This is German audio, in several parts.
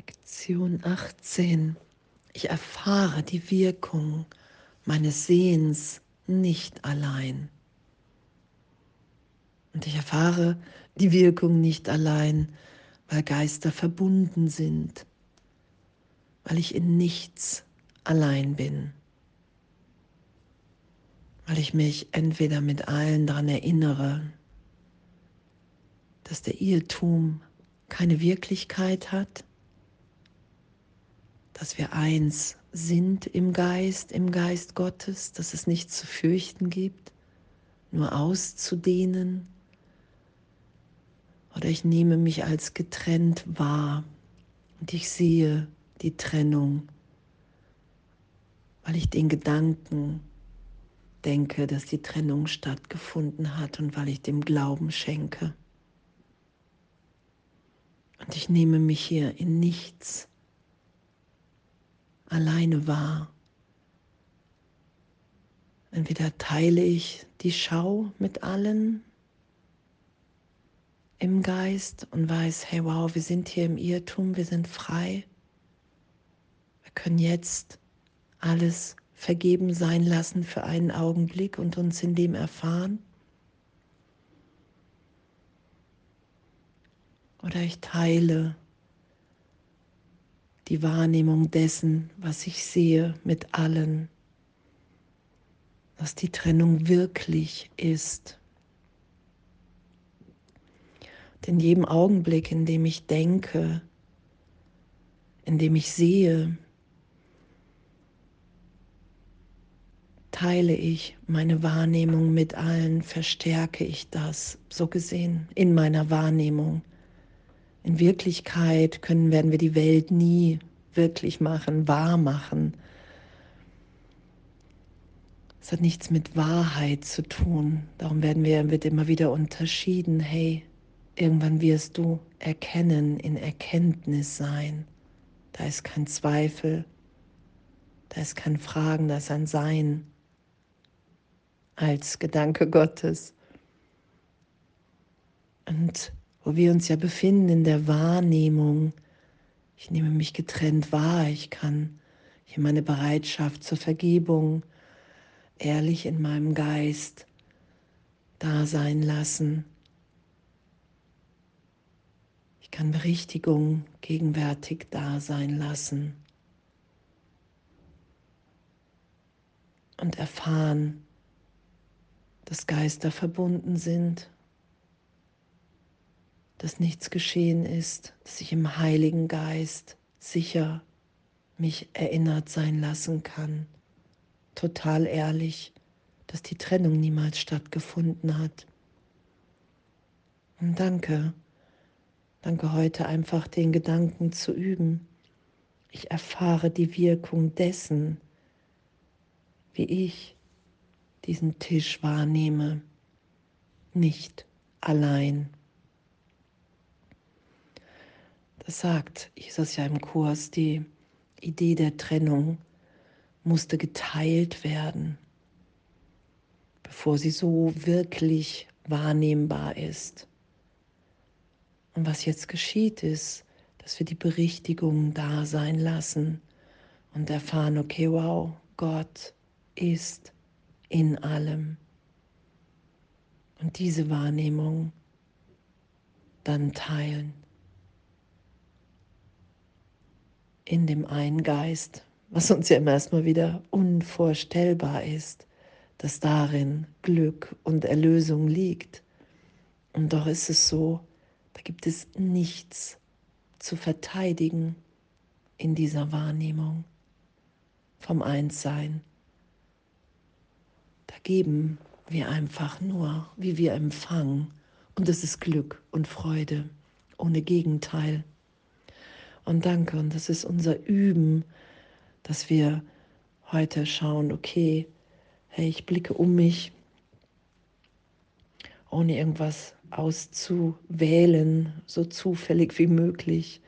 Lektion 18. Ich erfahre die Wirkung meines Sehens nicht allein. Und ich erfahre die Wirkung nicht allein, weil Geister verbunden sind, weil ich in nichts allein bin, weil ich mich entweder mit allen daran erinnere, dass der Irrtum keine Wirklichkeit hat, dass wir eins sind im Geist, im Geist Gottes, dass es nichts zu fürchten gibt, nur auszudehnen. Oder ich nehme mich als getrennt wahr und ich sehe die Trennung, weil ich den Gedanken denke, dass die Trennung stattgefunden hat und weil ich dem Glauben schenke. Und ich nehme mich hier in nichts alleine wahr. Entweder teile ich die Schau mit allen im Geist und weiß, hey wow, wir sind hier im Irrtum, wir sind frei. Wir können jetzt alles vergeben sein lassen für einen Augenblick und uns in dem erfahren. Oder ich teile die Wahrnehmung dessen, was ich sehe, mit allen, dass die Trennung wirklich ist. Denn in jedem Augenblick, in dem ich denke, in dem ich sehe, teile ich meine Wahrnehmung mit allen, verstärke ich das, so gesehen, in meiner Wahrnehmung. In Wirklichkeit können, werden wir die Welt nie wirklich machen, wahr machen. Es hat nichts mit Wahrheit zu tun. Darum werden wir, wird immer wieder unterschieden. Hey, irgendwann wirst du erkennen, in Erkenntnis sein. Da ist kein Zweifel, da ist kein Fragen, da ist ein Sein als Gedanke Gottes. Und wo wir uns ja befinden in der Wahrnehmung. Ich nehme mich getrennt wahr, ich kann hier meine Bereitschaft zur Vergebung ehrlich in meinem Geist da sein lassen. Ich kann Berichtigung gegenwärtig da sein lassen und erfahren, dass Geister verbunden sind dass nichts geschehen ist, dass ich im Heiligen Geist sicher mich erinnert sein lassen kann, total ehrlich, dass die Trennung niemals stattgefunden hat. Und danke, danke heute einfach den Gedanken zu üben. Ich erfahre die Wirkung dessen, wie ich diesen Tisch wahrnehme, nicht allein. Das sagt Jesus ja im Kurs, die Idee der Trennung musste geteilt werden, bevor sie so wirklich wahrnehmbar ist. Und was jetzt geschieht ist, dass wir die Berichtigung da sein lassen und erfahren, okay, wow, Gott ist in allem. Und diese Wahrnehmung dann teilen. In dem einen Geist, was uns ja immer erstmal wieder unvorstellbar ist, dass darin Glück und Erlösung liegt. Und doch ist es so, da gibt es nichts zu verteidigen in dieser Wahrnehmung vom Einssein. Da geben wir einfach nur, wie wir empfangen. Und es ist Glück und Freude ohne Gegenteil. Und danke, und das ist unser Üben, dass wir heute schauen, okay, hey, ich blicke um mich, ohne irgendwas auszuwählen, so zufällig wie möglich.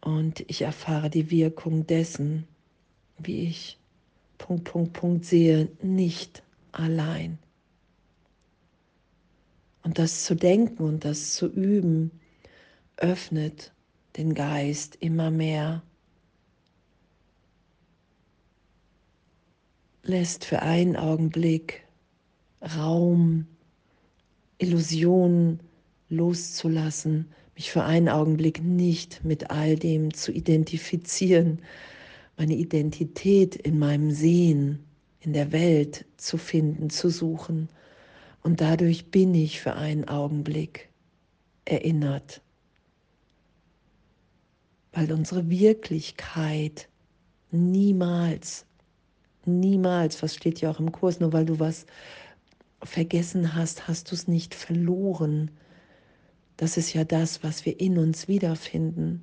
Und ich erfahre die Wirkung dessen, wie ich Punkt, Punkt, Punkt sehe, nicht allein. Und das zu denken und das zu üben, öffnet den Geist immer mehr, lässt für einen Augenblick Raum, Illusionen loszulassen, mich für einen Augenblick nicht mit all dem zu identifizieren, meine Identität in meinem Sehen, in der Welt zu finden, zu suchen. Und dadurch bin ich für einen Augenblick erinnert, weil unsere Wirklichkeit niemals, niemals, was steht ja auch im Kurs, nur weil du was vergessen hast, hast du es nicht verloren. Das ist ja das, was wir in uns wiederfinden,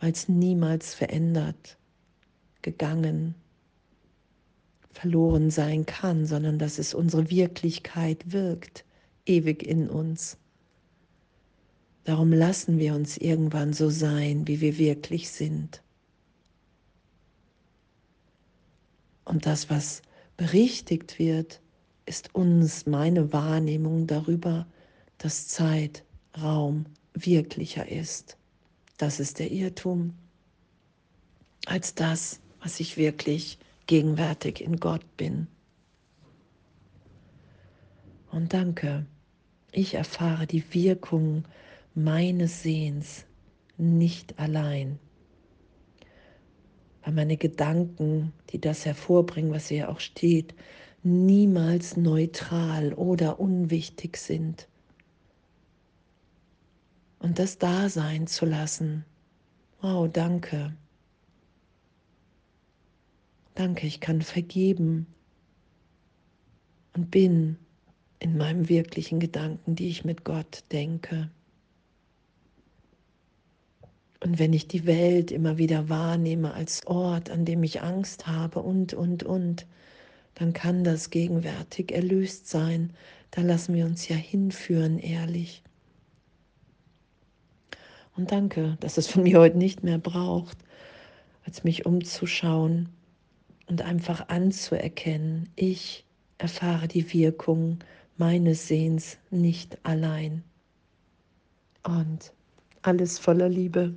weil es niemals verändert, gegangen, verloren sein kann, sondern dass es unsere Wirklichkeit wirkt, ewig in uns. Darum lassen wir uns irgendwann so sein, wie wir wirklich sind. Und das, was berichtigt wird, ist uns meine Wahrnehmung darüber, dass Zeit, Raum wirklicher ist. Das ist der Irrtum als das, was ich wirklich gegenwärtig in Gott bin. Und danke, ich erfahre die Wirkung meines Sehens nicht allein. Weil meine Gedanken, die das hervorbringen, was hier auch steht, niemals neutral oder unwichtig sind. Und das da sein zu lassen. Wow, danke. Danke, ich kann vergeben und bin in meinem wirklichen Gedanken, die ich mit Gott denke. Und wenn ich die Welt immer wieder wahrnehme als Ort, an dem ich Angst habe und, und, und, dann kann das gegenwärtig erlöst sein. Da lassen wir uns ja hinführen, ehrlich. Und danke, dass es von mir heute nicht mehr braucht, als mich umzuschauen und einfach anzuerkennen, ich erfahre die Wirkung meines Sehens nicht allein. Und alles voller Liebe.